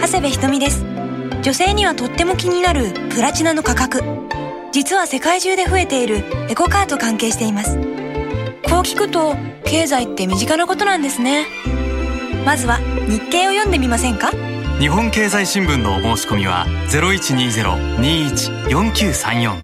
長谷部ひとみです。女性にはとっても気になるプラチナの価格。実は世界中で増えているエコカーと関係しています。こう聞くと経済って身近なことなんですね。まずは日経を読んでみませんか？日本経済新聞のお申し込みは0120-21-4934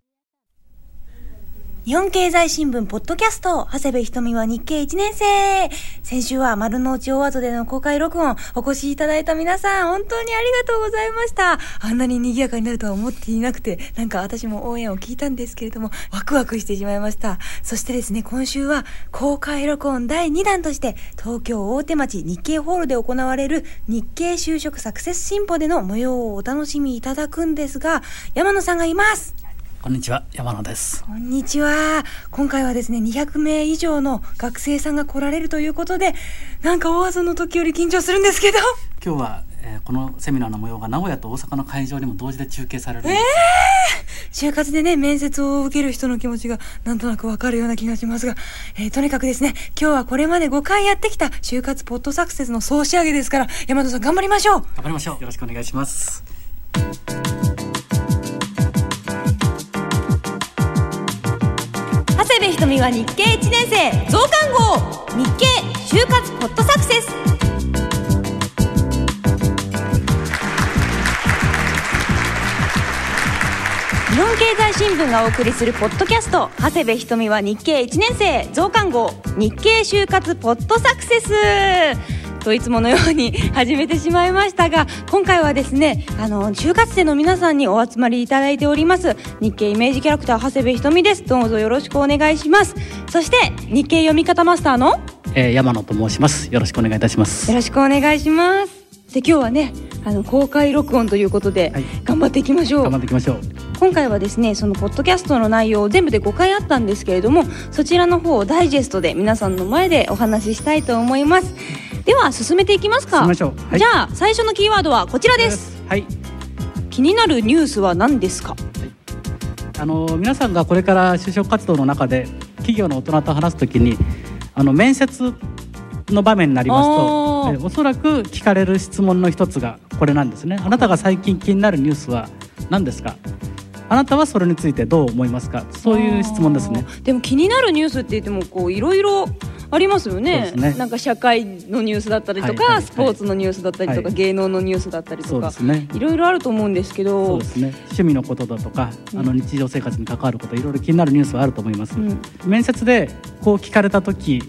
日本経済新聞ポッドキャスト、長谷部ひとみは日経1年生。先週は丸の内大和での公開録音、お越しいただいた皆さん、本当にありがとうございました。あんなに賑やかになるとは思っていなくて、なんか私も応援を聞いたんですけれども、ワクワクしてしまいました。そしてですね、今週は公開録音第2弾として、東京大手町日経ホールで行われる日経就職サクセス進歩での模様をお楽しみいただくんですが、山野さんがいます。こんにちは、山野です。こんにちは。今回はですね、200名以上の学生さんが来られるということで、なんか大技の時より緊張するんですけど。今日は、えー、このセミナーの模様が名古屋と大阪の会場にも同時で中継されるんです。えー、就活でね、面接を受ける人の気持ちがなんとなくわかるような気がしますが、えー、とにかくですね、今日はこれまで5回やってきた就活ポッドサクセスの総仕上げですから、山田さん頑張りましょう頑張りましょうよろしくお願いします。部ひとみは日経1年生増刊号日経就活ポッドサクセス。日本経済新聞がお送りするポッドキャスト長谷部ひとみは日経1年生増刊号日経就活ポッドサクセス。といつものように始めてしまいましたが今回はですねあの就活生の皆さんにお集まりいただいております。日経イメージキャラクター長谷部ひとみです。どうぞよろしくお願いします。そして日経読み方マスターの、えー、山野と申します。よろしくお願いいたします。よろしくお願いします。で今日はねあの公開録音ということで、はい、頑張っていきましょう。頑張っていきましょう。今回はですねそのポッドキャストの内容全部で5回あったんですけれどもそちらの方をダイジェストで皆さんの前でお話ししたいと思いますでは進めていきますか、はい、じゃあ最初のキーワードはこちらです。はい。気になるニュースは何ですか、はい、あの皆さんがこれから就職活動の中で企業の大人と話すときにあの面接の場面になりますとえおそらく聞かれる質問の一つがこれなんですね。あなたが最近気になるニュースは何ですか？あなたはそれについてどう思いますか？そういう質問ですね。でも気になるニュースって言ってもこういろいろありますよね、ね、なんか社会のニュースだったりとか、はいはいはい、スポーツのニュースだったりとか、はい、芸能のニュースだったりとか、ね、いろいろあると思うんですけど。そうですね。趣味のことだとか、うん、あの日常生活に関わることいろいろ気になるニュースはあると思います、うん、面接でこう聞かれた時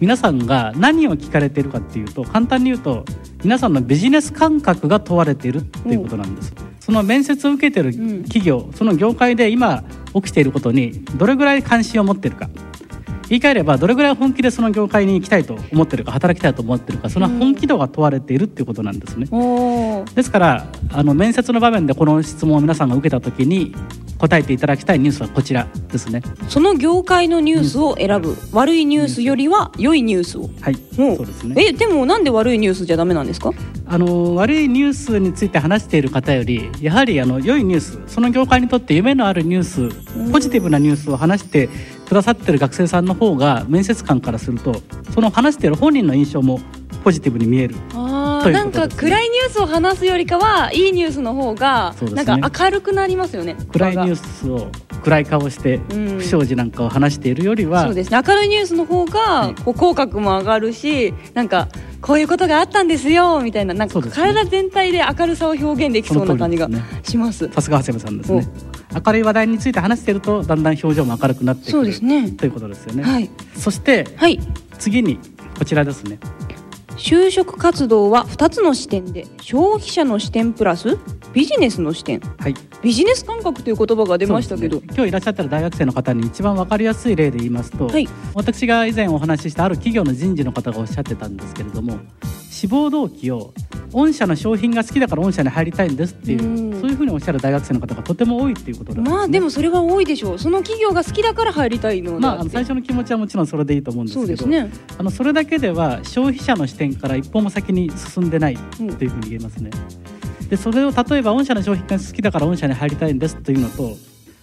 皆さんが何を聞かれているかっていうと簡単に言うと皆さんのビジネス感覚が問われているっていうことなんです、うん、その面接を受けてる企業、その業界で今起きていることにどれぐらい関心を持っているか言い換えればどれぐらい本気でその業界に行きたいと思ってるか働きたいと思ってるかその本気度が問われているっていうことなんですね。ですからあの面接の場面でこの質問を皆さんが受けた時に答えていただきたいニュースはこちらですね。その業界のニュースを選ぶ、悪いニュースよりは良いニュースを。はい。そうですね。えでもなんで悪いニュースじゃダメなんですか？あの悪いニュースについて話している方よりやはりあの良いニュースその業界にとって夢のあるニュースポジティブなニュースを話してくださってる学生さんの方が面接官からするとその話してる本人の印象もポジティブに見える。あなんか暗いニュースを話すよりかはいいニュースの方がなんか明るくなりますよね暗いニュースを暗い顔して不祥事なんかを話しているよりは、そうですね。明るいニュースの方がこう口角も上がるしなんかこういうことがあったんですよみたいななんか体全体で明るさを表現できそうな感じがします。さすが長谷部さんですね。明るい話題について話しているとだんだん表情も明るくなってくる。そうですね。ということですよね。はい、そして、はい、次にこちらですね。就職活動は2つの視点で消費者の視点プラスビジネスの視点、はい、ビジネス感覚という言葉が出ましたけど、ね、今日いらっしゃったら大学生の方に一番分かりやすい例で言いますと、はい、私が以前お話ししたある企業の人事の方がおっしゃってたんですけれども志望動機を御社の商品が好きだから御社に入りたいんですっていうそういうふうにおっしゃる大学生の方がとても多いっていうことなんです、ね、まあでもそれは多いでしょう。その企業が好きだから入りたいのまあ最初の気持ちはもちろんそれでいいと思うんですけど、ね、あのそれだけでは消費者の視点から一歩も先に進んでないというふうに言えますね。でそれを例えば御社の商品が好きだから御社に入りたいんですというのと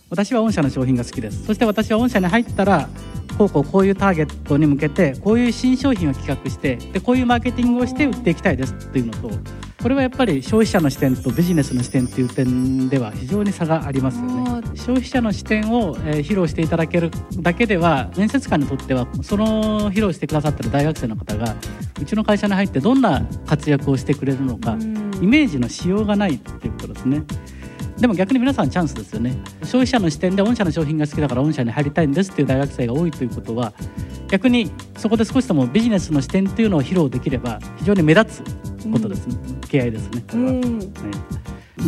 私は御社の商品が好きです。そして私は御社に入ったらこうこうこういうターゲットに向けてこういう新商品を企画してでこういうマーケティングをして売っていきたいです。っていうのとこれはやっぱり消費者の視点とビジネスの視点っていう点では非常に差がありますよね。消費者の視点を、えー、披露していただけるだけでは面接官にとってはその披露してくださってる大学生の方がうちの会社に入ってどんな活躍をしてくれるのかイメージのしようがないっていうことですね。でも逆に皆さんチャンスですよね。消費者の視点で御社の商品が好きだから御社に入りたいんですっていう大学生が多いということは逆にそこで少しでもビジネスの視点っていうのを披露できれば非常に目立つことですね、うん、敬愛ですね。これは、うん、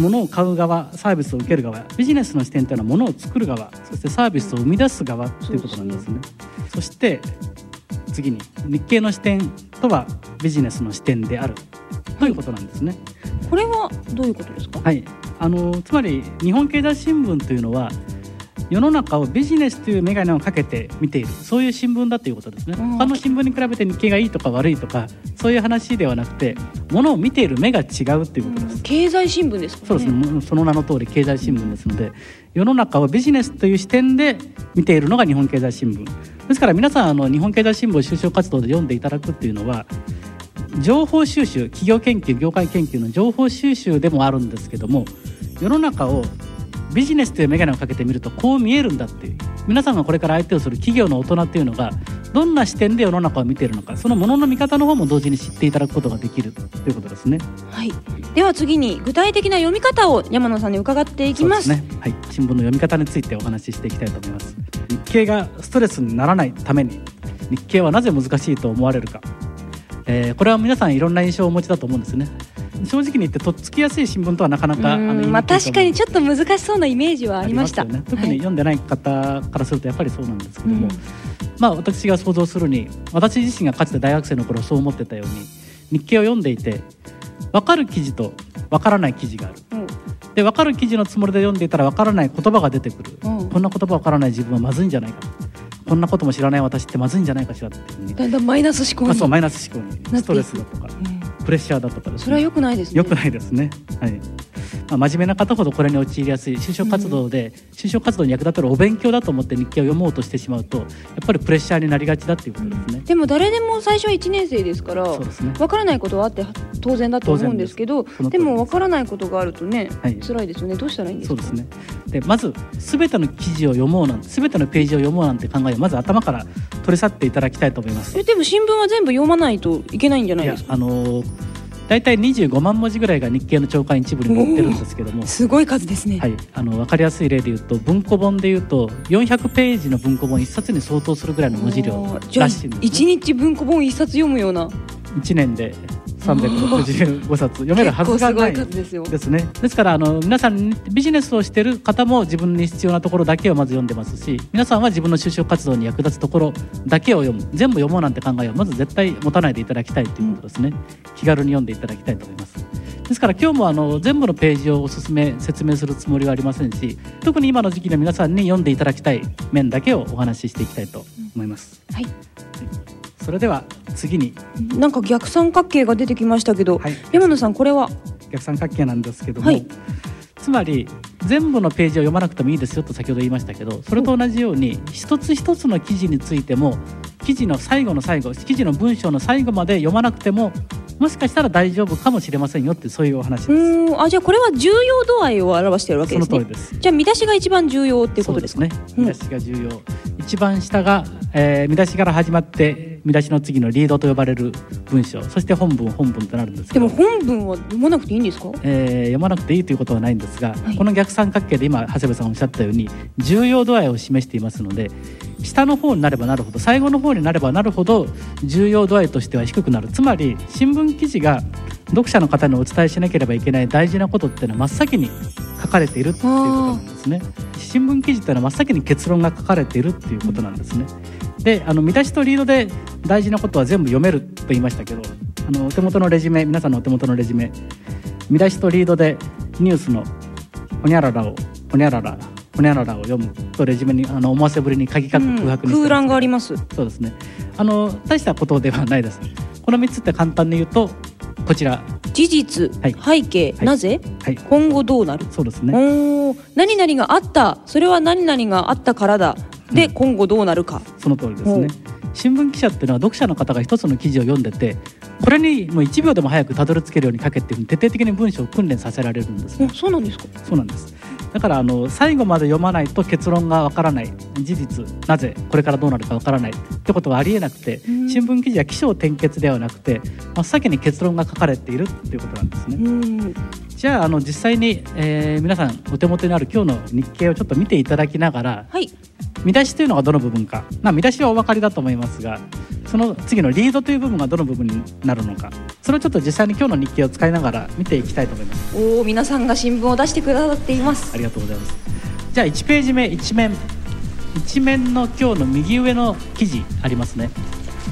物を買う側サービスを受ける側ビジネスの視点というのは物を作る側そしてサービスを生み出す側ということなんですね。そして次に日経の視点とはビジネスの視点であるということなんですね、これはどういうことですか？はい。あのつまり日本経済新聞というのは世の中をビジネスという眼鏡をかけて見ている。そういう新聞だということですね、他の新聞に比べて日経がいいとか悪いとかそういう話ではなくてものを見ている目が違うということです、経済新聞ですか、ね、そうですね。その名の通り経済新聞ですので世の中をビジネスという視点で見ているのが日本経済新聞。ですから皆さんあの日本経済新聞を就職活動で読んでいただくっていうのは情報収集企業研究業界研究の情報収集でもあるんですけども世の中をビジネスという眼鏡をかけてみるとこう見えるんだっていう皆さんがこれから相手をする企業の大人っていうのがどんな視点で世の中を見ているのかそのものの見方の方も同時に知っていただくことができるということですね。はい。では次に具体的な読み方を山野さんに伺っていきます。ね。はい。新聞の読み方についてお話ししていきたいと思います。日経がストレスにならないために日経はなぜ難しいと思われるか。えー、これは皆さんいろんな印象をお持ちだと思うんですね。正直に言ってとっつきやすい新聞とはなかなかあのまあ確かにちょっと難しそうなイメージはありました、ね、特に読んでない方からするとやっぱりそうなんですけども、はい、まあ私が想像するに私自身がかつて大学生の頃そう思ってたように日経を読んでいて分かる記事と分からない記事がある、うん、で分かる記事のつもりで読んでいたら分からない言葉が出てくる、うん、こんな言葉分からない自分はまずいんじゃないか。こんなことも知らない私ってまずいんじゃないかしらっていうに。だんだんマイナス思考に、まあ、そうマイナス思考に。ストレスだとか、うんプレッシャーだとか、ね、それは良くないですね。良くないですね。はいまあ、真面目な方ほどこれに陥りやすい就職活動で、就職活動に役立てるお勉強だと思って日記を読もうとしてしまうとやっぱりプレッシャーになりがちだっていうことですね、でも誰でも最初は1年生ですからすね。分からないことはあって当然だと思うんですけどでも分からないことがあるとね、はい、辛いですよね。どうしたらいいんですか？そうですね。でまず全ての記事を読もうなんて全てのページを読もうなんて考えをまず頭から取り去っていただきたいと思います。えでも新聞は全部読まないといけないんじゃないですか？あのー大体25万文字ぐらいが日経の朝刊一部に載ってるんですけども。すごい数ですね、はい、あの分かりやすい例で言うと文庫本で言うと400ページの文庫本1冊に相当するぐらいの文字量らしいんです、ね、1日文庫本1冊読むような。1年で365冊。読めるはずがないですね。ですからあの皆さんビジネスをしている方も自分に必要なところだけをまず読んでますし皆さんは自分の就職活動に役立つところだけを読む。全部読もうなんて考えはまず絶対持たないでいただきたいということですね、うん、気軽に読んでいただきたいと思います。ですから今日もあの全部のページをおすすめ説明するつもりはありませんし特に今の時期の皆さんに読んでいただきたい面だけをお話ししていきたいと思います、はいそれでは次に。なんか逆三角形が出てきましたけど、はい、山野さんこれは？逆三角形なんですけども、はい、つまり全部のページを読まなくてもいいですよと先ほど言いましたけどそれと同じように一つ一つの記事についても記事の最後の最後記事の文章の最後まで読まなくてももしかしたら大丈夫かもしれませんよってそういうお話です。あじゃあこれは重要度合いを表しているわけですね。じゃあ見出しが一番重要っていうことですね、見出しが重要、一番下が、えー、見出しから始まって見出しの次のリードと呼ばれる文章そして本文本文となるんですでも本文は読まなくていいんですか、えー、読まなくていいということはないんですが、はい、この逆三角形で今長谷部さんおっしゃったように重要度合いを示していますので下の方になればなるほど最後の方になればなるほど重要度合いとしては低くなる。つまり新聞記事が読者の方にお伝えしなければいけない大事なことっていうのは真っ先に書かれているっていうことなんですね。新聞記事っていうのは真っ先に結論が書かれているっていうことなんですねであの見出しとリードで大事なことは全部読めると言いましたけどあのお手元のレジュメ皆さんのお手元のレジュメ見出しとリードでニュースのほにゃららをほにゃららほにゃららを読むとレジュメにあの思わせぶりに鍵括弧空白に空欄があります。そうですね。あの大したことではないです。この3つって簡単に言うとこちら。事実、はい、背景、はい、なぜ、はい、今後どうなる？そうですね。お何々があった。それは何々があったからだで、うん、今後どうなるか。その通りですね。新聞記者っていうのは読者の方が一つの記事を読んでてこれにもう1秒でも早くたどり着けるように書けっていう徹底的に文章を訓練させられるんです、ね、そうなんですか。そうなんです。だからあの最後まで読まないと結論がわからない。事実。なぜ？これからどうなるかわからない。ってことはありえなくてうん。新聞記事は起承転結ではなくて真っ先に結論が書かれているっていうことなんですね。うんじゃああの実際に、えー皆さんお手元にある今日の日経をちょっと見ていただきながらはい。見出しというのがどの部分か、まあ、見出しはお分かりだと思いますがその次のリードという部分がどの部分になるのか。それをちょっと実際に今日の日経を使いながら見ていきたいと思います。おお皆さんが新聞を出してくださっています。ありがとうございます。じゃあ1ページ目1面。1面の今日の右上の記事ありますね、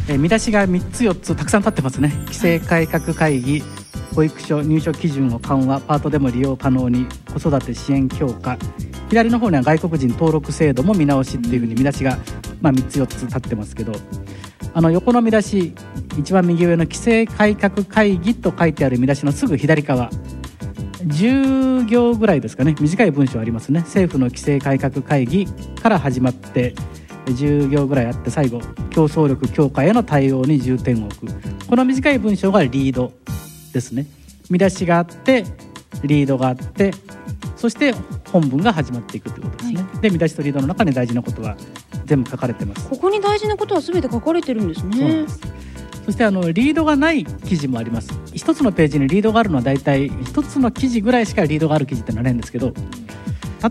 えー見出しが3つ4つたくさん立ってますね。規制改革会議保育所入所基準を緩和パートでも利用可能に子育て支援強化。左の方には外国人登録制度も見直しっていうふうに見出しが、まあ、3つ4つ立ってますけどあの横の見出し一番右上の規制改革会議と書いてある見出しのすぐ左側。10行ぐらいですかね。短い文章ありますね。政府の規制改革会議から始まって10行ぐらいあって最後競争力強化への対応に重点を置く。この短い文章がリード。ですね。見出しがあってリードがあってそして本文が始まっていくということですね、で見出しとリードの中に大事なことは全部書かれてます。ここに大事なことは全て書かれてるんですね。そしてあのリードがない記事もあります。一つのページにリードがあるのは大体一つの記事ぐらいしかリードがある記事ってのはないんですけど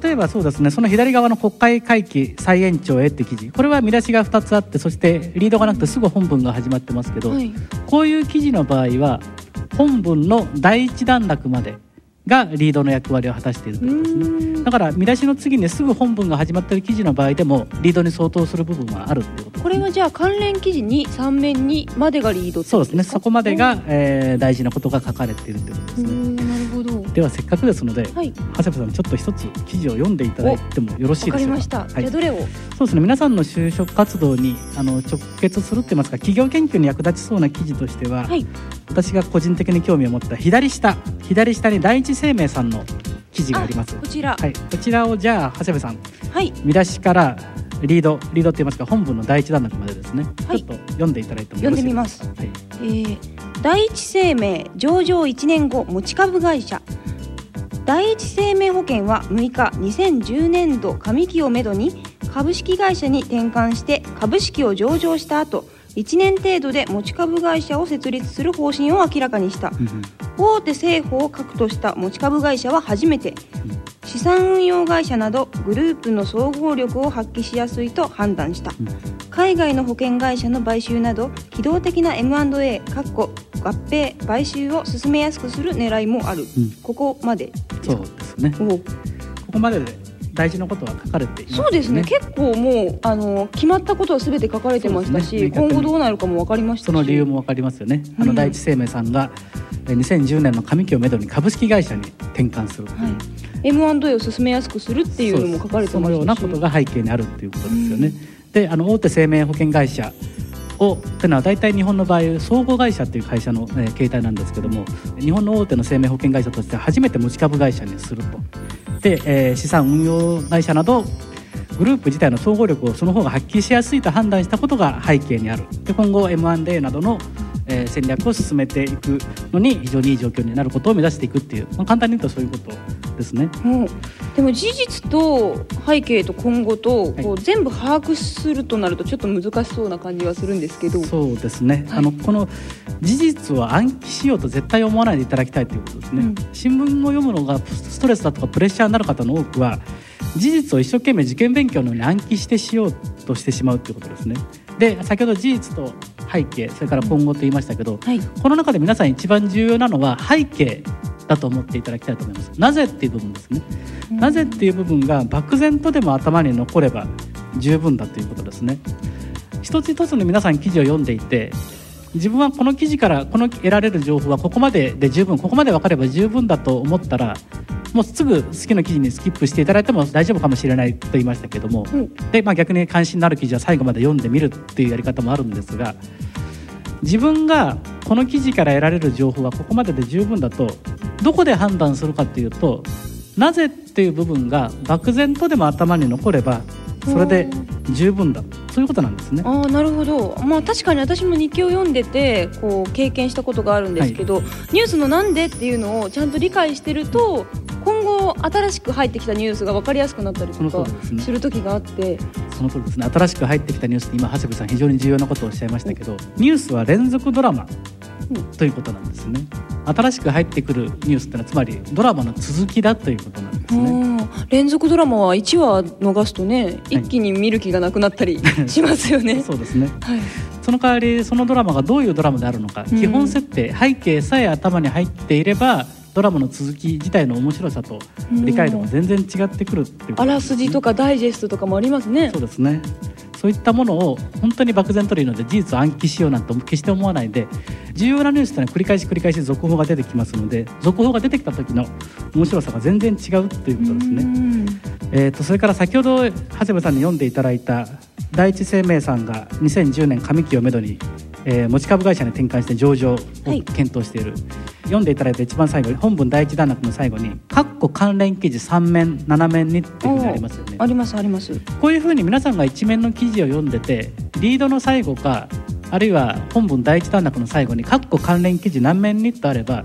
例えばそうですねその左側の国会会期再延長へって記事。これは見出しが2つあってそしてリードがなくてすぐ本文が始まってますけど、はい。こういう記事の場合は本文の第一段落までがリードの役割を果たしているとういうことですね。だから見出しの次にすぐ本文が始まっている記事の場合でもリードに相当する部分はあるっていうことですこれはじゃあ関連記事に3面にまでがリードそうですね。そこまでが、えー大事なことが書かれているということですねではせっかくですので、はい。長谷部さんちょっと一つ記事を読んでいただいてもよろしいでしょうか？わかりました、はい。じゃあどれを。そうですね。皆さんの就職活動にあの直結するって言いますか企業研究に役立ちそうな記事としては、はい。私が個人的に興味を持った左下左下に第一生命さんの記事があります。こちら。はい、こちらをじゃあ長谷部さんはい。見出しからリードリードって言いますか本文の第一段落までですね、はい。ちょっと読んでいただいてもよろしいですか？読んはい。えー第一生命上場1年後持ち株会社。第一生命保険は6日2010年度上期をめどに株式会社に転換して株式を上場した後1年程度で持ち株会社を設立する方針を明らかにした。うんうん。大手政府を核とした持ち株会社は初めて。資産運用会社などグループの総合力を発揮しやすいと判断した。うん。海外の保険会社の買収など機動的な M&A かっこ合併買収を進めやすくする狙いもある、うん。ここまで。そうですね。おここまでで大事なことは書かれていますそうですね。結構もうあの決まったことは全て書かれてましたし、ね。今後どうなるかも分かりましたし。その理由もわかりますよね、あうん。の第一生命さんがえー2010年の上期をめどに株式会社に転換する。はい、M&A を進めやすくするっていうのも書かれてそましたし。のようなことが背景にあるっていうことですよね、であの大手生命保険会社をというのは大体日本の場合総合会社っていう会社の、えー形態なんですけども日本の大手の生命保険会社として初めて持ち株会社にすると。で、えー資産運用会社などグループ自体の総合力をその方が発揮しやすいと判断したことが背景にある。で今後 M&A などの、えー戦略を進めていくのに非常にいい状況になることを目指していくっていう、まあ、簡単に言うとそういうことですね。うん。でも事実と背景と今後とはい。こう全部把握するとなるとちょっと難しそうな感じはするんですけど。そうですね、はい。あのこの事実を暗記しようと絶対思わないでいただきたいということですね、うん。新聞を読むのがストレスだとかプレッシャーになる方の多くは事実を一生懸命受験勉強のように暗記してしようとしてしまうということですねで先ほど事実と背景それから今後と言いましたけど、はい。この中で皆さん一番重要なのは背景だと思っていただきたいと思います。なぜっていう部分ですね。なぜっていう部分が漠然とでも頭に残れば十分だということですね。一つ一つの皆さん記事を読んでいて自分はこの記事からこの得られる情報はここまでで十分ここまで分かれば十分だと思ったらもうすぐ好きな記事にスキップしていただいても大丈夫かもしれないと言いましたけども、うん。で、まあ、逆に関心のある記事は最後まで読んでみるっていうやり方もあるんですが自分がこの記事から得られる情報はここまでで十分だとどこで判断するかっていうとなぜっていう部分が漠然とでも頭に残ればそれで十分だ。そういうことなんですね。ああなるほど、まあ、確かに私も日記を読んでてこう経験したことがあるんですけど、はい、ニュースのなんでっていうのをちゃんと理解してると今後新しく入ってきたニュースが分かりやすくなったりとかする時があって。その通りですね。新しく入ってきたニュースって今長谷部さん非常に重要なことをおっしゃいましたけどニュースは連続ドラマということなんですね。新しく入ってくるニュースってのはつまりドラマの続きだということなんですね。連続ドラマは1話逃すとね一気に見る気がなくなったり しますよね。そうですね、はい、その代わりそのドラマがどういうドラマであるのか、基本設定背景さえ頭に入っていればドラマの続き自体の面白さと理解度が全然違ってくるっていう、ね、あらすじとかダイジェストとかもありますね。そうですね。そういったものを本当に漠然というので事実を暗記しようなんて決して思わないで重要なニュースというのは繰り返し繰り返し続報が出てきますので続報が出てきた時の面白さが全然違うということですね。えーと、それから先ほど長谷部さんに読んでいただいた第一生命さんが2010年上期をめどにえー、持ち株会社に転換して上場を検討している、はい、読んでいただいた一番最後に本文第一段落の最後に「括弧関連記事3面7面に」っていうふうにありますよね。ありますあります。こういうふうに皆さんが一面の記事を読んでてリードの最後かあるいは本文第一段落の最後に「括弧関連記事何面に」とあれば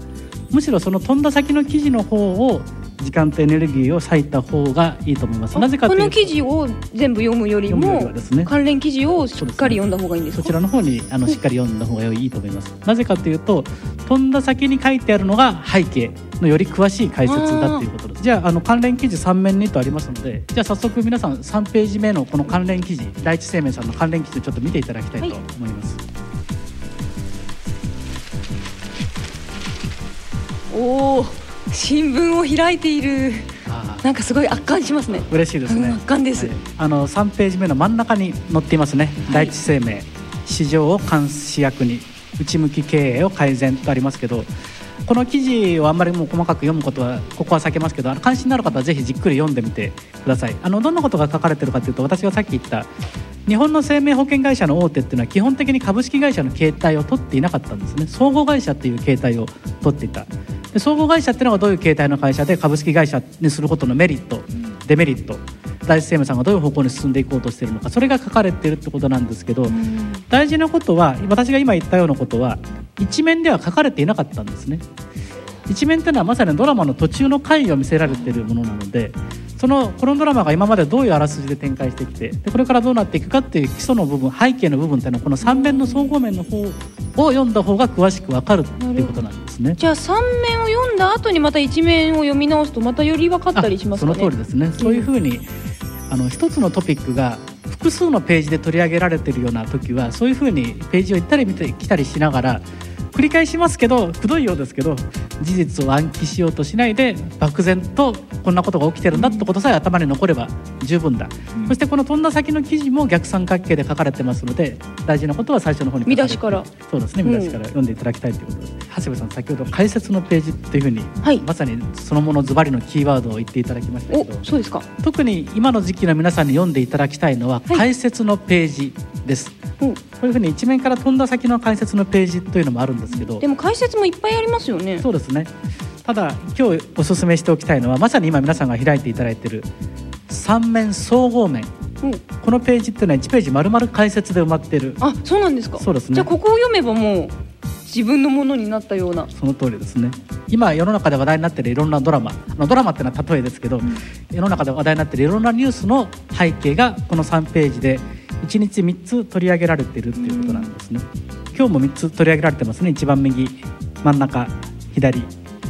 むしろその飛んだ先の記事の方を時間とエネルギーを割いた方がいいと思います。なぜかこの記事を全部読むよりもね、関連記事をしっかり読んだ方がいいんですそちらの方にあのしっかり読んだ方がいいと思います。なぜかというと飛んだ先に書いてあるのが背景のより詳しい解説だということです。じゃああの関連記事3面にとありますので、じゃあ早速皆さん3ページ目のこの関連記事、第一生命さんの関連記事をちょっと見ていただきたいと思います。はい、おお、新聞を開いている。なんかすごい圧巻しますね。嬉しいですね。圧巻です、はい、あの三ページ目の真ん中に載っていますね。はい、第一生命市場を監視役に内向き経営を改善とありますけど。この記事をあんまりもう細かく読むことはここは避けますけど関心のある方はぜひじっくり読んでみてくださいあのどんなことが書かれてるかというと私がさっき言った日本の生命保険会社の大手っていうのは基本的に株式会社の形態を取っていなかったんですね総合会社っていう形態を取っていたで総合会社っていうのがどういう形態の会社で株式会社にすることのメリットデメリット第一生命さんがどういう方向に進んでいこうとしているのかそれが書かれているってことなんですけど大事なことは私が今言ったようなことは一面では書かれていなかったんですね。一面っていうのはまさにドラマの途中の回を見せられているものなのでそのこのドラマが今までどういうあらすじで展開してきてでこれからどうなっていくかっていう基礎の部分背景の部分っていうのはこの3面の総合面の方を読んだ方が詳しく分かるっていうことなんですね。じゃあ3面を読んだ後にまた1面を読み直すとまたより分かったりしますかね。その通りですね、そういうふうにあの一つのトピックが複数のページで取り上げられているような時はそういうふうにページを行ったり見てきたりしながら繰り返しますけどくどいようですけど事実を暗記しようとしないで漠然とこんなことが起きてるんだってことさえ頭に残れば十分だ、うん、そしてこの飛んだ先の記事も逆三角形で書かれてますので大事なことは最初の方に見出しから。そうですね見出しから読んでいただきたいということで、うん、長谷部さん先ほど解説のページっていうふうに、はい、まさにそのものズバリのキーワードを言っていただきましたけどそうですか。特に今の時期の皆さんに読んでいただきたいのは解説のページです、はい、こういうふうに一面から飛んだ先の解説のページというのもあるんですけど。でも解説もいっぱいありますよね。そうですね。ただ今日お勧めしておきたいのはまさに今皆さんが開いていただいている三面総合面、うん、このページっていうのは1ページ丸々解説で埋まってる。あそうなんですか。そうですね。じゃあここを読めばもう自分のものになったような。その通りですね。今世の中で話題になっているいろんなドラマ。のドラマっていうのは例えですけど、うん、世の中で話題になっているいろんなニュースの背景がこの3ページで1日3つ取り上げられているっていうことなんですね、今日も3つ取り上げられてますね。一番右真ん中左。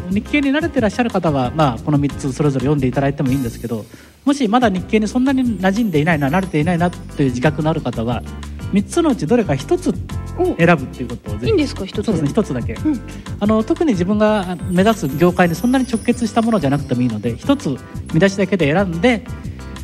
日経に慣れてらっしゃる方は、まあ、この3つそれぞれ読んでいただいてもいいんですけどもしまだ日経にそんなに馴染んでいないな慣れていないなという自覚のある方は3つのうちどれか1つ選ぶっていうことをいいんですか？一つそうですね一つだけ、うん、あの特に自分が目指す業界にそんなに直結したものじゃなくてもいいので一つ見出しだけで選んで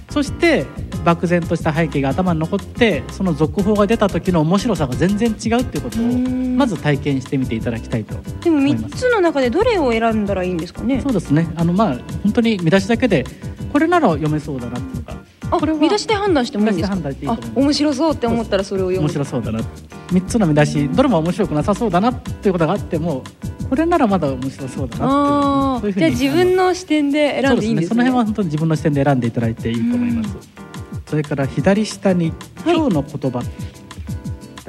そして漠然とした背景が頭に残ってその続報が出た時の面白さが全然違うっていうことをまず体験してみていただきたいとでも3つの中でどれを選んだらいいんですかね？そうですね。あのまあ本当に見出しだけでこれなら読めそうだなとかあこれ見出しで判断してもいいんですか？面白そうって思ったらそれを読む。面白そうだな3つの見出しどれも面白くなさそうだなっていうことがあってもこれならまだ面白そうだなじゃあ自分の視点で選んでいいんですね。その辺は本当に自分の視点で選んでいただいていいと思います。それから左下にはい今日の言葉って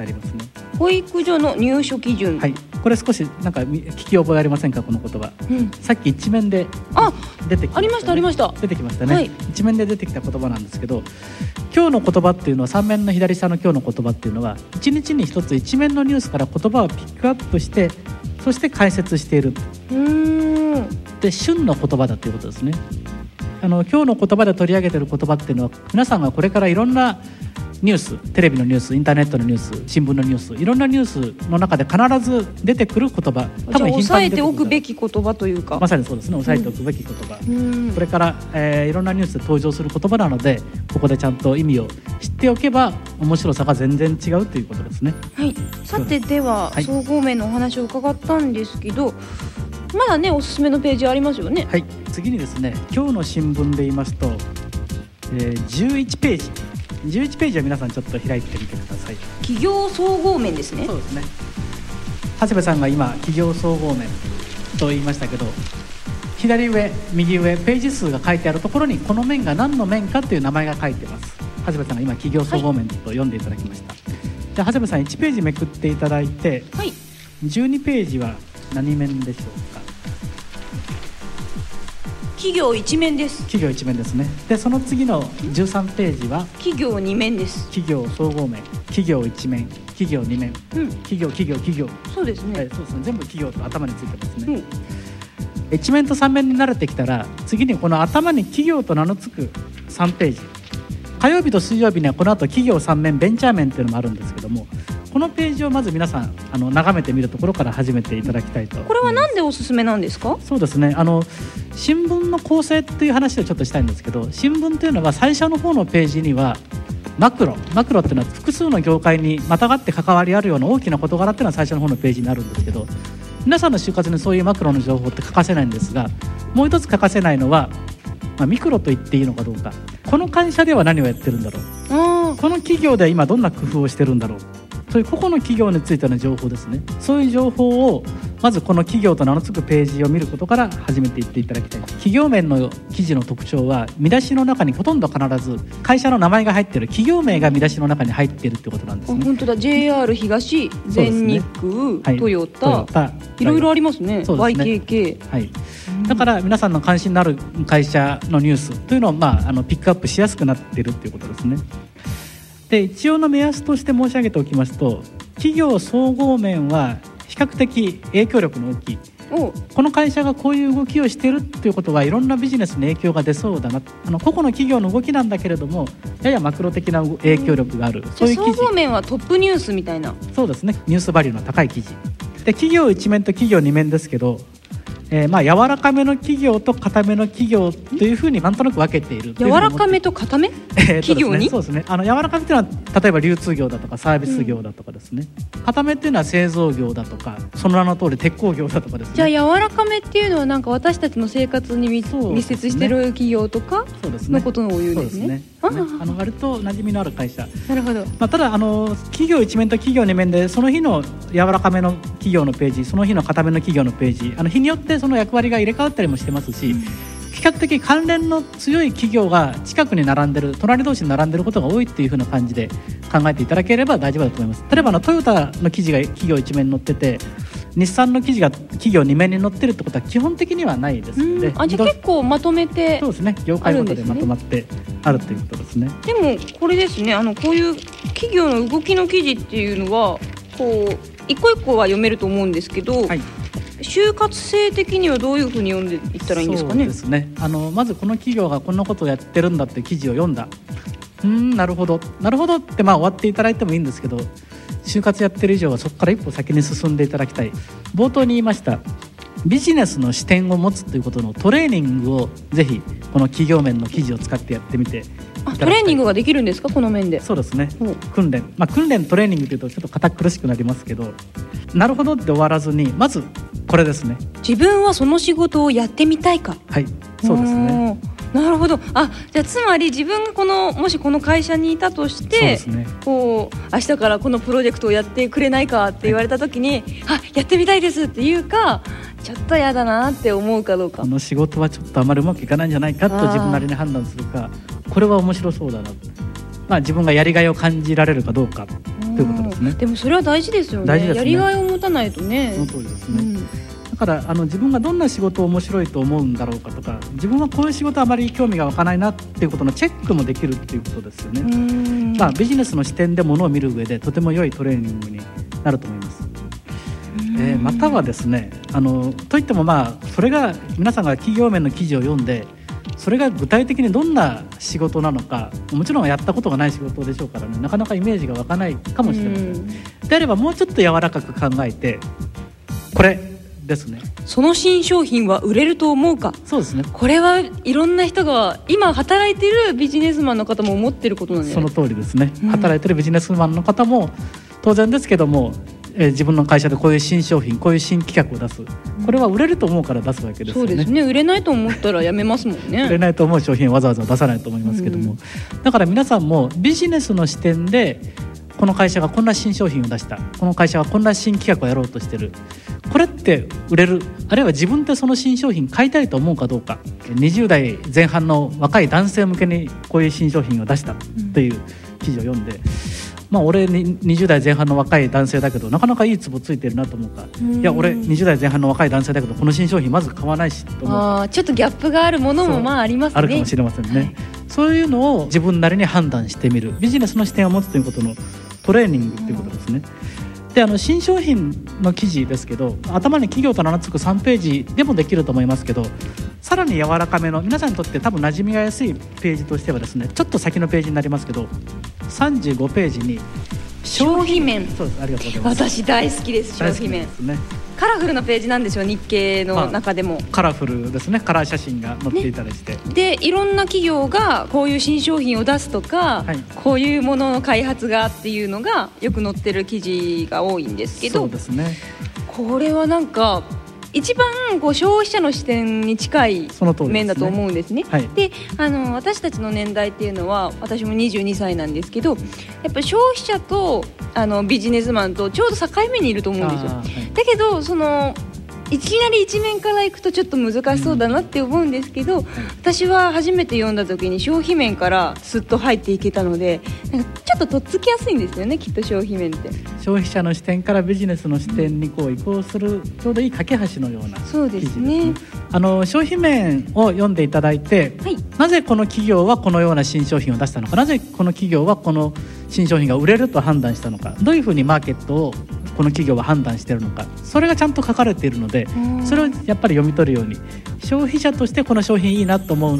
ありますね。保育所の入所基準、はい、これ少しなんかみ聞き覚えありませんか？この言葉。うん、さっき一面で。あ出てきありましたありました。出てきましたね、はい。一面で出てきた言葉なんですけど今日の言葉っていうのは3面の左下の今日の言葉っていうのは1日に1つ一面のニュースから言葉をピックアップしてそして解説している。うーん。で旬の言葉だということですね。あの今日の言葉で取り上げている言葉っていうのは皆さんがこれからいろんなニューステレビのニュースインターネットのニュース新聞のニュースいろんなニュースの中で必ず出てくる言葉じゃあ押さえておくべきき言葉というか、まさにそうですね。押さえておくべき言葉、うん。これから、えーいろんなニュースで登場する言葉なのでここでちゃんと意味を知っておけば面白さが全然違うということですね。はい、さてでは、はい。総合面のお話を伺ったんですけどまだねおすすめのページありますよね。はい。次にですね今日の新聞で言いますと、えー11ページ11ページは皆さんちょっと開いてみてください。企業総合面ですね。そうですね長谷部さんが今企業総合面と言いましたけど左上右上ページ数が書いてあるところにこの面が何の面かという名前が書いてます。長谷部さんが今企業総合面と読んでいただきました、じゃあ長谷部さん1ページめくっていただいてはい。12ページは何面でしょうか？企業一面です。企業1面ですね。でその次の13ページは企業二面です。企業総合面企業1面企業2面うん。企業企業企業、そうですね、はい、そうですね。全部企業と頭についてますね、うん。1面と3面に慣れてきたら次にこの頭に企業と名の付く3ページ。火曜日と水曜日にはこの後企業3面ベンチャー面っていうのもあるんですけどもこのページをまず皆さんあの眺めてみるところから始めていただきたいと。これはなんでおすすめなんですか？そうですね。あの新聞の構成っていう話をちょっとしたいんですけど新聞っていうのは最初の方のページにはマクロマクロっていうのは複数の業界にまたがって関わりあるような大きな事柄っていうのは最初の方のページにあるんですけど皆さんの就活にそういうマクロの情報って欠かせないんですがもう一つ欠かせないのは、まあ、ミクロと言っていいのかどうか。この会社では何をやってるんだろう。あこの企業で今どんな工夫をしてるんだろうそういう個々の企業についての情報ですね。そういう情報をまずこの企業と名の付くページを見ることから始めていっていただきたい。企業面の記事の特徴は見出しの中にほとんど必ず会社の名前が入ってる企業名が見出しの中に入っているってことなんですね。あ本当だ。JR 東全日空、はい。トヨタ。タ。いろいろありますね。すね。YKK はい、だから皆さんの関心のある会社のニュースというのを、まあ、あのピックアップしやすくなっているということですね。で一応の目安として申し上げておきますと企業総合面は比較的影響力の大きい。おこの会社がこういう動きをしているということはいろんなビジネスに影響が出そうだな。あの個々の企業の動きなんだけれどもややマクロ的な影響力がある、じそういう記事。総合面はトップニュースみたいな。そうですね。ニュースバリューの高い記事。で企業1面と企業2面ですけど、えーまあ柔らかめの企業と固めの企業というふうになんとなく分けている柔らかめと固め？え企業に？そうですね。あの柔らかめっていうのは例えば流通業だとかサービス業だとかですね、固めっていうのは製造業だとかその名の通り鉄鋼業だとかですね。じゃあ柔らかめっていうのはなんか私たちの生活に密密接してる企業とかのことを言うんですね？そうですね。あね。あの割と馴染みのある会社。なるほど。まあ、ただあの企業一面と企業二面でその日の柔らかめの企業のページその日の固めの企業のページあの日によってその役割が入れ替わったりもしてますし、比較的関連の強い企業が近くに並んでる隣同士に並んでることが多いっていう風な感じで考えていただければ大丈夫だと思います。例えばあのトヨタの記事が企業一面に載ってて日産の記事が企業二面に載ってるってことは基本的にはないですのでうん。あじゃあ結構まとめてそうですね。業界ごとでまとまってあるということですね。でもこれですね。あのこういう企業の動きの記事っていうのはこう一個一個は読めると思うんですけど、はい就活生的にはどういうふうに読んでいったらいいんですかね？ですね。あのまずこの企業がこんなことをやってるんだって記事を読んだ。うんなるほど。なるほどってまあ終わっていただいてもいいんですけど就活やってる以上はそこから一歩先に進んでいただきたい。冒頭に言いました。ビジネスの視点を持つということのトレーニングをぜひこの企業面の記事を使ってやってみてあトレーニングができるんですか？この面で。そうですね。うん訓練、まあ、訓練トレーニングというとちょっと堅苦しくなりますけどなるほどって終わらずにまずこれですね。自分はその仕事をやってみたいか。はい。そうですねなるほど。あじゃあつまり自分がこのもしこの会社にいたとしそうてですね。こう明日からこのプロジェクトをやってくれないかって言われた時に、あやってみたいですって言うかちょっとやだなって思うかどうか。この仕事はちょっとあまりうまくいかないんじゃないかと自分なりに判断するかこれは面白そうだな。まあ、自分がやりがいを感じられるかどうかということですね。でもそれは大事ですよね。ね。やりがいを持たないとね。その通りですね、うん。だからあの自分がどんな仕事を面白いと思うんだろうかとか自分はこういう仕事あまり興味が湧かないなっていうことのチェックもできるっていうことですよね。うんまあ、ビジネスの視点でものを見る上でとても良いトレーニングになると思います。えーまたはですねあのといってもまあそれが皆さんが企業面の記事を読んでそれが具体的にどんな仕事なのかもちろんやったことがない仕事でしょうからねなかなかイメージが湧かないかもしれません。であればもうちょっと柔らかく考えてこれですね。その新商品は売れると思うか？そうですね。これはいろんな人が今働いてるビジネスマンの方も思ってることなんじゃその通りですね、うん。働いてるビジネスマンの方も当然ですけども、えー自分の会社でこういう新商品こういう新企画を出す。これは売れると思うから出すわけですよね。そうですね。売れないと思ったらやめますもんね。売れないと思う商品をわざわざ出さないと思いますけども、だから皆さんもビジネスの視点でこの会社がこんな新商品を出した。この会社はこんな新企画をやろうとしてる。これって売れる？あるいは自分ってその新商品買いたいと思うかどうか。20代前半の若い男性向けにこういう新商品を出した。という記事を読んで、まあ俺に20代前半の若い男性だけどなかなかいいツボついてるなと思うかうん。いや俺20代前半の若い男性だけどこの新商品まず買わないしと思う。ちょっとギャップがあるものもまあありますね。あるかもしれませんね、そういうのを自分なりに判断してみる。ビジネスの視点を持つということのトレーニングっていうことですね、であの新商品の記事ですけど頭に企業と名の付く3ページでもできると思いますけどさらに柔らかめの皆さんにとって多分馴染みがやすいページとしてはですねちょっと先のページになりますけど35ページに商品面。そうです。ありがとうございます。私大好きです商品面。ですねカラフルなページなんですよ日経の中でも、カラフルですね。カラー写真が載っていたりして、でいろんな企業がこういう新商品を出すとか、はい。こういうものの開発がっていうのがよく載ってる記事が多いんですけそどうですね。これはなんか一番こう消費者の視点に近い面だと思うんですね。はいであの私たちの年代っていうのは私も22歳なんですけどやっぱり消費者とあのビジネスマンとちょうど境目にいると思うんですよ。はいだけどそのいきなり一面からいくとちょっと難しそうだなって思うんですけど、私は初めて読んだ時に消費面からすっと入っていけたのでなんかちょっととっつきやすいんですよねきっと消費面って。消費者の視点からビジネスの視点にこう移行するちょうどいい架け橋のようなそうですね。あの消費面を読んでいただいて、はい。なぜこの企業はこのような新商品を出したのかなぜこの企業はこの新商品が売れると判断したのかどういうふうにマーケットをこの企業は判断しているのかそれがちゃんと書かれているのでうん。それをやっぱり読み取るように消費者としてこの商品いいなと思う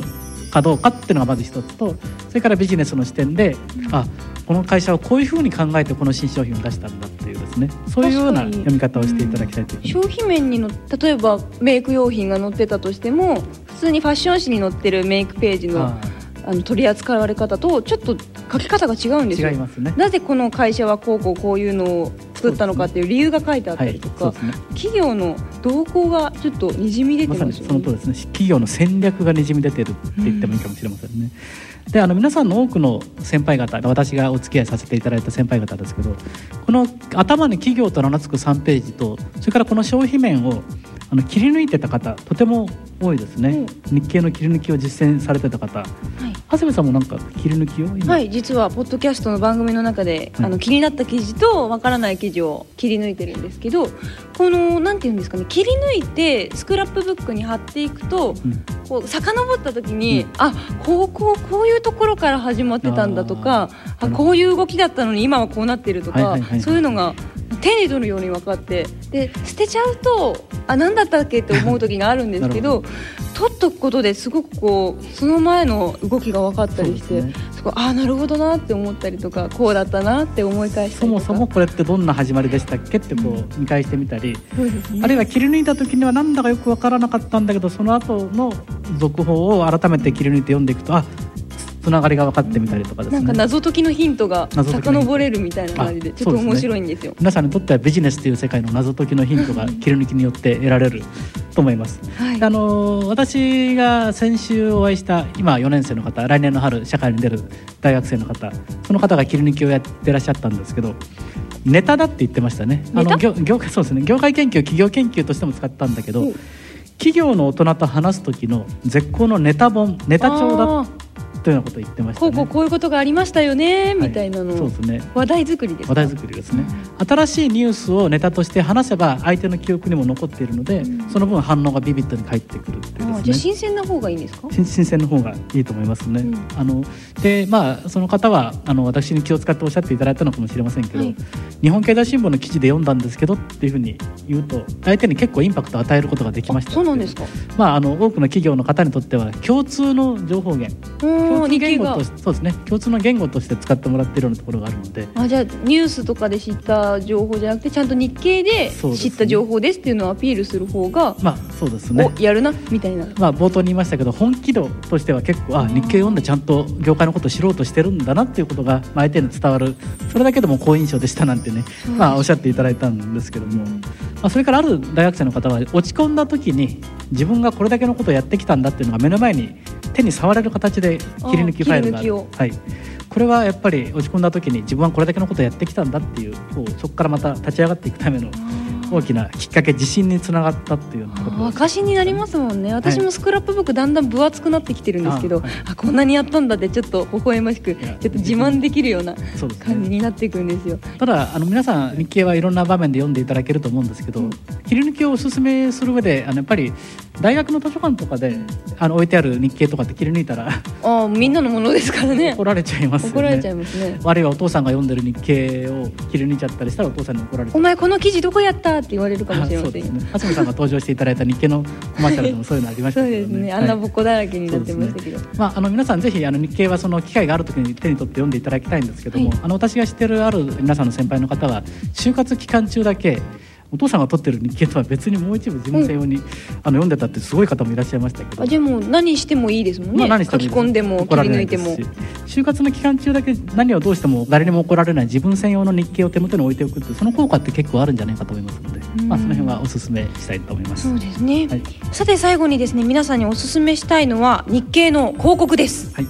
かどうかっていうのがまず一つとそれからビジネスの視点であこの会社はこういうふうに考えてこの新商品を出したんだっていうですねそういうような読み方をしていただきたいというふうに。消費面にの例えばメイク用品が載ってたとしても普通にファッション誌に載ってるメイクページのああの取り扱われ方とちょっと書き方が違うんですよ。違いますね。なぜこの会社はこうこうこういうのを作ったのかっていう理由が書いてあったりとか、そうですね。企業の動向がちょっとにじみ出てますよね。その通りです。ね企業の戦略がにじみ出てるって言ってもいいかもしれませんね、であの皆さんの多くの先輩方私がお付き合いさせていただいた先輩方ですけどこの頭に企業と名の付く3ページとそれからこの消費面をあの切り抜いてた方とても多いですね、日経の切り抜きを実践されてた方。はい。長谷部さんもなんか切り抜きを今、はい、実はポッドキャストの番組の中で、はい。あの気になった記事とわからない記事を切り抜いてるんですけどこのなんていうんですかね切り抜いてスクラップブックに貼っていくとうん。こう遡った時に、うん。あこうこうこういうところから始まってたんだとかあこういう動きだったのに今はこうなってるとか、はいはいはいはいそういうのが手に取るように分かって。で捨てちゃうとあ何だったっけって思う時があるんですけど 取っとくことですごくこうその前の動きが分かったりしてね。ああなるほどなって思ったりとかこうだったなって思い返したそもそもこれってどんな始まりでしたっけってこう見返してみたり、そうですねあるいは切り抜いた時にはなんだかよくわからなかったんだけどその後の続報を改めて切り抜いて読んでいくとあつつながりが分かってみたりとかですね。なんか謎解きのヒントが遡れるみたいな感じでちょっと面白いんですよ。皆さんにとってはビジネスという世界の謎解きのヒントが切り抜きによって得られると思います。はい。あの私が先週お会いした今4年生の方来年の春社会に出る大学生の方その方が切り抜きをやってらっしゃったんですけどネタだって言ってましたね。あの業業界そうですね。業界研究企業研究としても使ったんだけどうん。企業の大人と話す時の絶好のネタ本ネタ帳だようなことを言ってましたね。こうこうこういうことがありましたよねはい。みたいなの、そうですね。話題作りですか？話題作りですね。新しいニュースをネタとして話せば相手の記憶にも残っているので、うん。その分反応がビビッドに返ってくるっていうあーじゃ新鮮な方がいいんですか？新新鮮の方がいいと思いますね。うん。あのでまあその方はあの私に気を使っておっしゃっていただいたのかもしれませんけど、はい。日本経済新聞の記事で読んだんですけどっていうふうに言うと相手に結構インパクトを与えることができましたあそうなんですか。まああの多くの企業の方にとっては共通の情報源言語とそうですね。共通の言語として使ってもらっているようなところがあるので。あじゃあニュースとかで知った情報じゃなくてちゃんと日経で知った情報ですっていうのをアピールする方が、まあそうですね。おやるなみたいな。まあ、冒頭に言いましたけど本気度としては結構あ日経読んでちゃんと業界のことを知ろうとしてるんだなっていうことが、まあ、相手に伝わるそれだけでも好印象でしたなんてね、まあ、おっしゃっていただいたんですけども、まあ、それからある大学生の方は落ち込んだ時に自分がこれだけのことをやってきたんだっていうのが目の前に手に触れる形で切り抜きファイルがある。はい、これはやっぱり落ち込んだ時に自分はこれだけのことをやってきたんだっていうこうそこからまた立ち上がっていくための大きなきっかけ自信につながったっていうような証になりますもんね。私もスクラップブックだんだん分厚くなってきてるんですけど、あはい。あこんなにやったんだってちょっと微笑ましくちょやっと自慢できるような感じになっていくんですよ。ただあの皆さん日経はいろんな場面で読んでいただけると思うんですけど、切り抜きをおすすめする上であのやっぱり大学の図書館とかであの置いてある日経とかって切り抜いたらああみんなのものですからね。怒られちゃいますよね。怒られちゃいますね。あるいはお父さんが読んでる日経を切り抜いちゃったりしたらお父さんに怒られちゃう。お前この記事どこやった？って言われるかもしれあませんよそうですね。さんが登場していただいた日経のコマーシャルでもそういうのありましたそうけど。ねですねあんなはい。ぼっこだらけになってましたけど、まあ、あの皆さんぜひあの日経はその機会がある時に手に取って読んでいただきたいんですけども、はい。あの私が知ってるある皆さんの先輩の方は就活期間中だけお父さんが取ってる日経とは別にもう一部自分専用に、あの読んでたってすごい方もいらっしゃいましたけど。あじゃあもう何してもいいですもんね、まあ何して書き込んでも切り抜いても。就活の期間中だけ何をどうしても誰にも怒られない自分専用の日経を手元に置いておくってその効果って結構あるんじゃないかと思いますので、うん。まあ、その辺はお勧めしたいと思います。そうですね、はい、さて最後にですね皆さんにお勧めしたいのは日経の広告です。はい、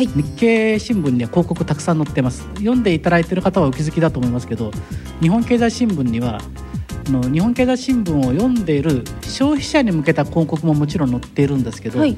はい日経新聞には広告たくさん載ってます読んでいただいている方はお気づきだと思いますけど日本経済新聞にはあの日本経済新聞を読んでいる消費者に向けた広告ももちろん載っているんですけど、はい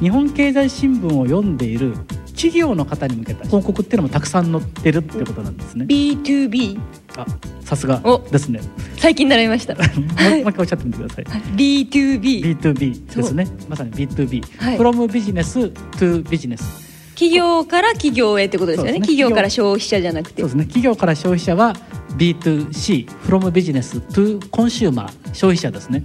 日本経済新聞を読んでいる企業の方に向けた広告っていうのもたくさん載ってるってことなんですね。B2B あさすがおですね。最近習いました もう一回おっしゃってみてください。B2B B2B ですね。まさに B2B、はい from business to business。企業から企業へってことですよね。ね。企業から消費者じゃなくて。そうですね。企業から消費者は B2C from business to consumer 消費者ですね。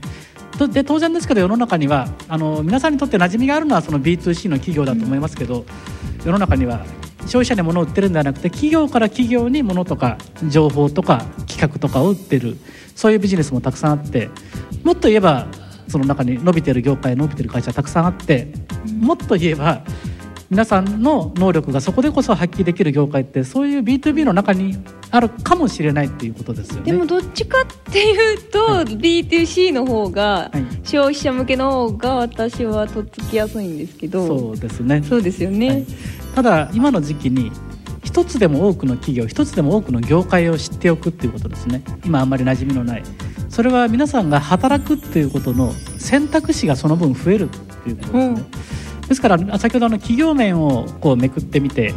とで当然ですけど世の中にはあの皆さんにとって馴染みがあるのはその B2C の企業だと思いますけど、世の中には消費者に物を売ってるんではなくて企業から企業に物とか情報とか企画とかを売ってるそういうビジネスもたくさんあってもっと言えばその中に伸びてる業界伸びてる会社たくさんあってもっと言えば皆さんの能力がそこでこそ発揮できる業界ってそういう B2B の中にあるかもしれないっていうことですよね。でもどっちかっていうと、B2C の方が、はい。消費者向けの方が私はとっつきやすいんですけど。そうですね。そうですよね、はい。ただ今の時期に一つでも多くの企業一つでも多くの業界を知っておくっていうことですね。今あんまり馴染みのない。それは皆さんが働くっていうことの選択肢がその分増えるっていうことですね、ですから先ほどの企業面をこうめくってみて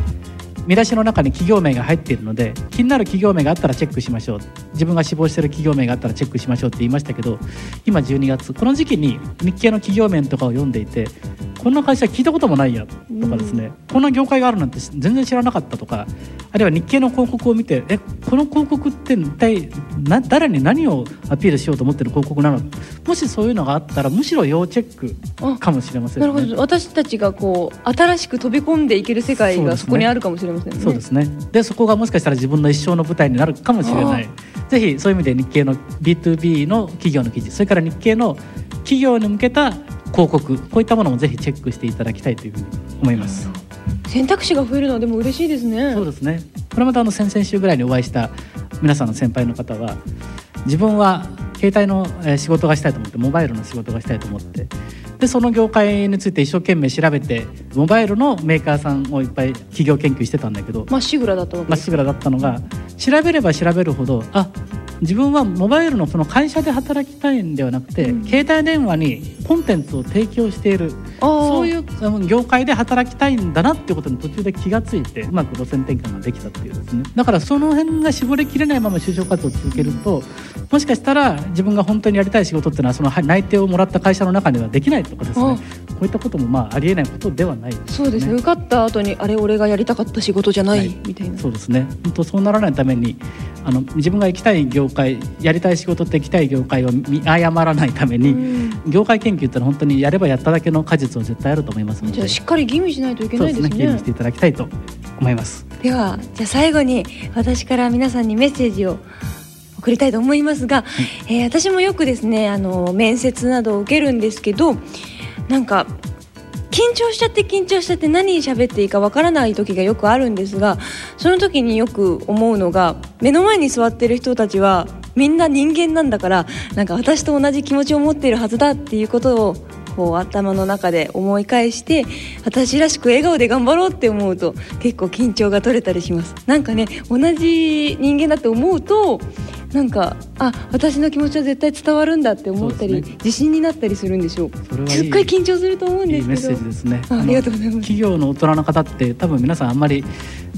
見出しの中に企業名が入っているので気になる企業名があったらチェックしましょう。自分が志望している企業名があったらチェックしましょうって言いましたけど今12月この時期に日系の企業名とかを読んでいてこんな会社聞いたこともないやとかですね、こんな業界があるなんて全然知らなかったとかあるいは日系の広告を見てえこの広告って一体な誰に何をアピールしようと思ってる広告なの？もしそういうのがあったらむしろ要チェックかもしれませんね。なるほど。私たちがこう新しく飛び込んでいける世界がそこにあるかもしれませんね。そうですね。でそこがもしかしたら自分の一生の舞台になるかもしれない。ぜひそういう意味で日系の B2B の企業の記事それから日系の企業に向けた広告こういったものもぜひチェックしていただきたいというふうに思います。選択肢が増えるのはでも嬉しいですね。そうですね。これまたあの先々週ぐらいにお会いした皆さんの先輩の方は自分は携帯のえー仕事がしたいと思ってモバイルの仕事がしたいと思ってでその業界について一生懸命調べてモバイルのメーカーさんをいっぱい企業研究してたんだけどまっしぐらだったまっしぐらだったのが調べれば調べるほどあ自分はモバイルのその会社で働きたいんではなくて、うん。携帯電話にコンテンツを提供しているそういう業界で働きたいんだなっていうことに途中で気がついてうまく路線転換ができたっていうですね。だからその辺が絞りきれないまま就職活動を続けるともしかしたら自分が本当にやりたい仕事っていうのはその内定をもらった会社の中ではできないとかですね。こういったこともまあありえないことではない、ね、そうです。ね受かった。後にあれ俺がやりたかった仕事じゃない、はい、みたいな。そうですね。本当そうならないためにあの自分が行きたい業界やりたい仕事って行きたい業界を見誤らないために、業界研究ってのは本当にやればやっただけの果実を絶対あると思いますので。じゃあしっかり吟味しないといけないですね、ね、吟味していただきたいと思います。ではじゃあ最後に私から皆さんにメッセージを送りたいと思いますが、はい、えー、私もよくですねあの面接などを受けるんですけどなんか緊張しちゃって緊張しちゃって何喋っていいかわからない時がよくあるんですがその時によく思うのが目の前に座ってる人たちはみんな人間なんだからなんか私と同じ気持ちを持っているはずだっていうことをこう頭の中で思い返して私らしく笑顔で頑張ろうって思うと結構緊張が取れたりします。なんかね同じ人間だと思うとなんかあ私の気持ちは絶対伝わるんだって思ったり、ね、自信になったりするんでしょう。すっごい緊張すると思うんですけど。いいメッセージですね。ありがとうございます。企業の大人の方って多分皆さんあんまり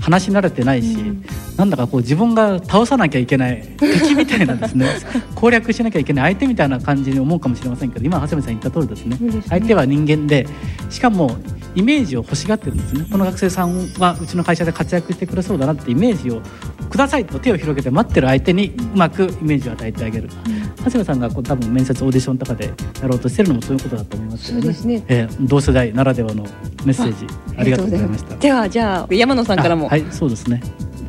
話し慣れてないし、うん、なんだかこう自分が倒さなきゃいけない敵みたいなですね。攻略しなきゃいけない相手みたいな感じに思うかもしれませんけど今長谷部さん言った通りですね、ね、相手は人間でしかもイメージを欲しがってるんですね。この学生さんはうちの会社で活躍してくれそうだなってイメージをくださいと手を広げて待ってる相手にうまくイメージを与えてあげる、うん、長谷部さんがこう多分面接オーディションとかでやろうとしてるのもそういうことだと思いますね。そうですね、えー、同世代ならではのメッセージありがとうございました。ではじゃあ山野さんからも。はいそうですね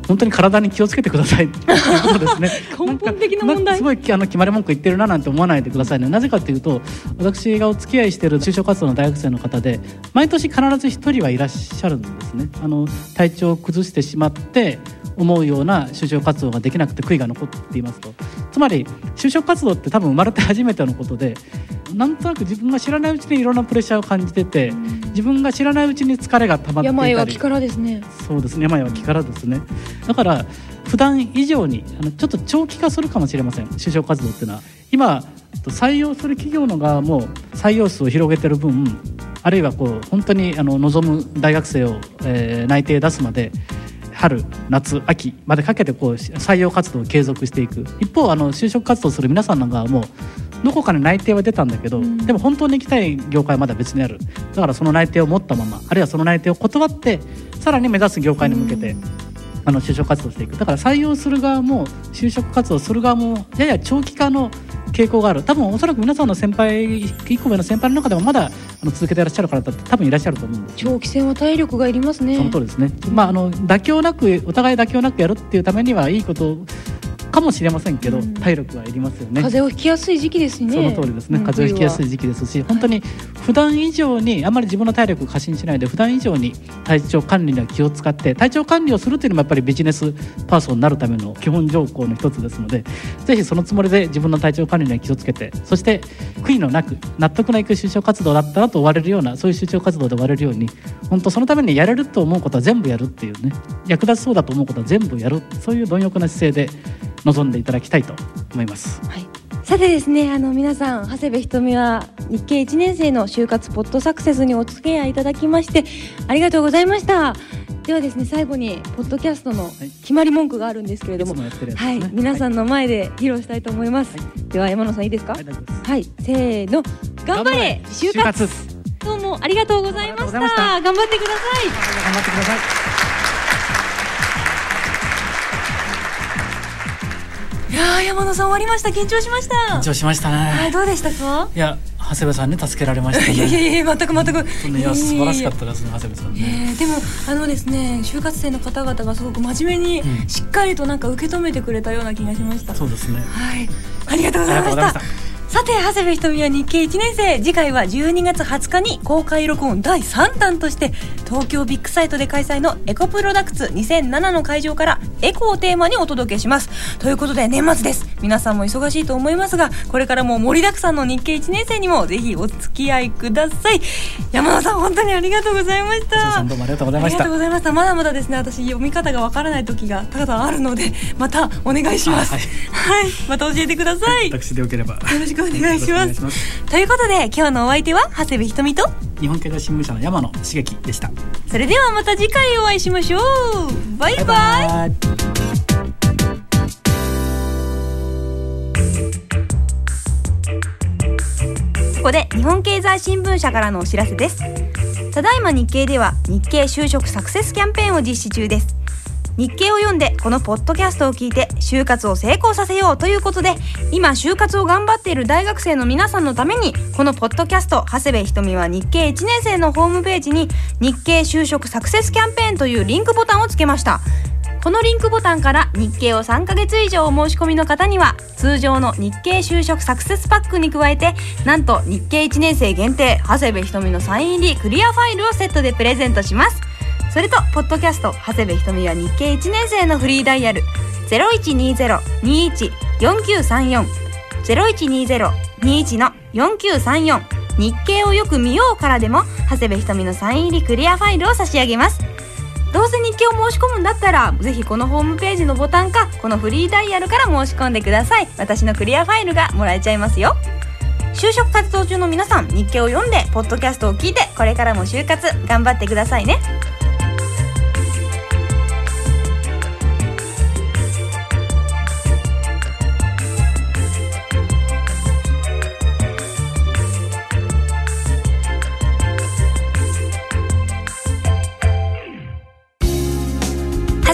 本当に体に気をつけてください。ということですね。根本的な問題。すごいあの決まり文句言ってるななんて思わないでくださいね。なぜかというと私がお付き合いしている就職活動の大学生の方で毎年必ず一人はいらっしゃるんですね。あの体調を崩してしまって思うような就職活動ができなくて悔いが残っていますと。つまり就職活動って多分生まれて初めてのことでなんとなく自分が知らないうちにいろんなプレッシャーを感じてて、自分が知らないうちに疲れが溜まっていたり。病は気からですね。そうですね。病は気からですね。だから普段以上にあのちょっと長期化するかもしれません。就職活動っていうのは。今採用する企業の側も採用数を広げてる分あるいはこう本当にあの望む大学生を、えー、内定出すまで春夏秋までかけてこう採用活動を継続していく。一方あの就職活動する皆さんの側もどこかに内定は出たんだけど、うん、でも本当に行きたい業界はまだ別にある。だからその内定を持ったままあるいはその内定を断ってさらに目指す業界に向けて、うん、あの就職活動していく。だから採用する側も就職活動する側もやや長期化の傾向がある。多分おそらく皆さんの先輩一個上の先輩の中でもまだあの続けていらっしゃる方って多分いらっしゃると思うんです。長期戦は体力がいりますね。その通りですね、まあ、あの妥協なくお互い妥協なくやるっていうためにはいいことかもしれませんけど、うん、体力はいりますよね。風邪をひきやすい時期ですね。その通りですね、風邪をひきやすい時期ですし本当に普段以上にあまり自分の体力を過信しないで普段以上に体調管理には気を使って体調管理をするというのもやっぱりビジネスパーソンになるための基本条項の一つですのでぜひそのつもりで自分の体調管理には気をつけてそして悔いのなく納得のいく就職活動だったなと終われるようなそういう就職活動で終われるように本当そのためにやれると思うことは全部やるっていうね。役立ちそうだと思うことは全部やる。そういう貪欲な姿勢で臨んでいただきたいと思います。はいさてですねあの皆さん長谷部ひとみは日経1年生の就活ポッドサクセスにお付き合いいただきましてありがとうございましたではですね最後にポッドキャストの決まり文句があるんですけれども、はい、ねはい、皆さんの前で披露したいと思います、はい、では山野さんいいですかはい、はい、せーの頑張れ就活どうもありがとうございました頑張ってください頑張ってくださいいや山野さん終わりました。緊張しました。緊張しましたね。はいどうでしたか？いや長谷部さんね助けられました、ね、いやいやいや全く全く。いや素晴らしかったですね長谷部さんね、えー、でもあのですね就活生の方々がすごく真面目にしっかりとなんか受け止めてくれたような気がしました、そうですね。はい。ありがとうございましたさて長谷部ひとみは日経1年生。次回は12月20日に公開録音第3弾として東京ビッグサイトで開催のエコプロダクツ2007の会場からエコをテーマにお届けします。ということで年末です。皆さんも忙しいと思いますがこれからも盛りだくさんの日経1年生にもぜひお付き合いください。山田さん本当にありがとうございました。どうもありがとうございました。ありがとうございました。まだまだですね。私読み方がわからない時がただあるのでまたお願いします、はい、はい、また教えてください、私でよければ。よろしくくお願いします。ということで今日のお相手は長谷部ひとみと日本経済新聞社の山野茂樹でした。それではまた次回お会いしましょう。バイバイバイ。ここで日本経済新聞社からのお知らせです。ただいま日経では日経就職サクセスキャンペーンを実施中です日経を読んでこのポッドキャストを聞いて就活を成功させようということで今就活を頑張っている大学生の皆さんのためにこのポッドキャスト長谷部ひとみは日経1年生のホームページに日経就職サクセスキャンペーンというリンクボタンをつけました。このリンクボタンから日経を3ヶ月以上お申し込みの方には通常の日経就職サクセスパックに加えてなんと日経1年生限定長谷部ひとみのサイン入りクリアファイルをセットでプレゼントします。それとポッドキャスト長谷部ひとみは日経1年生のフリーダイヤル。0120-21-4934 0120-21の4934日経をよく見ようからでも長谷部ひとみのサイン入りクリアファイルを差し上げます。どうせ日経を申し込むんだったらぜひこのホームページのボタンかこのフリーダイヤルから申し込んでください。私のクリアファイルがもらえちゃいますよ。就職活動中の皆さん日経を読んでポッドキャストを聞いてこれからも就活頑張ってくださいね。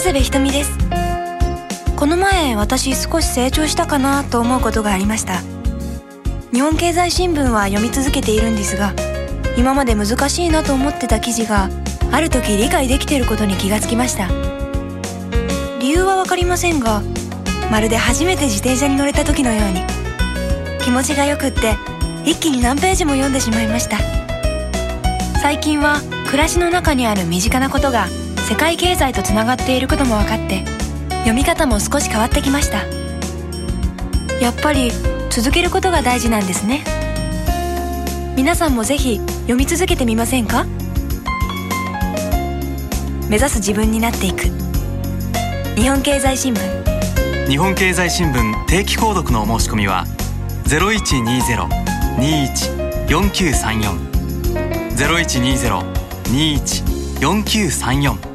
長谷部ひとみです。この前私少し成長したかなと思うことがありました。日本経済新聞は読み続けているんですが今まで難しいなと思ってた記事がある時理解できていることに気がつきました。理由はわかりませんがまるで初めて自転車に乗れた時のように気持ちがよくって一気に何ページも読んでしまいました。最近は暮らしの中にある身近なことが世界経済とつながっていることも分かって読み方も少し変わってきました。やっぱり続けることが大事なんですね。皆さんもぜひ読み続けてみませんか？目指す自分になっていく。日本経済新聞。日本経済新聞定期購読のお申し込みは0120-21-4934 0120-21-4934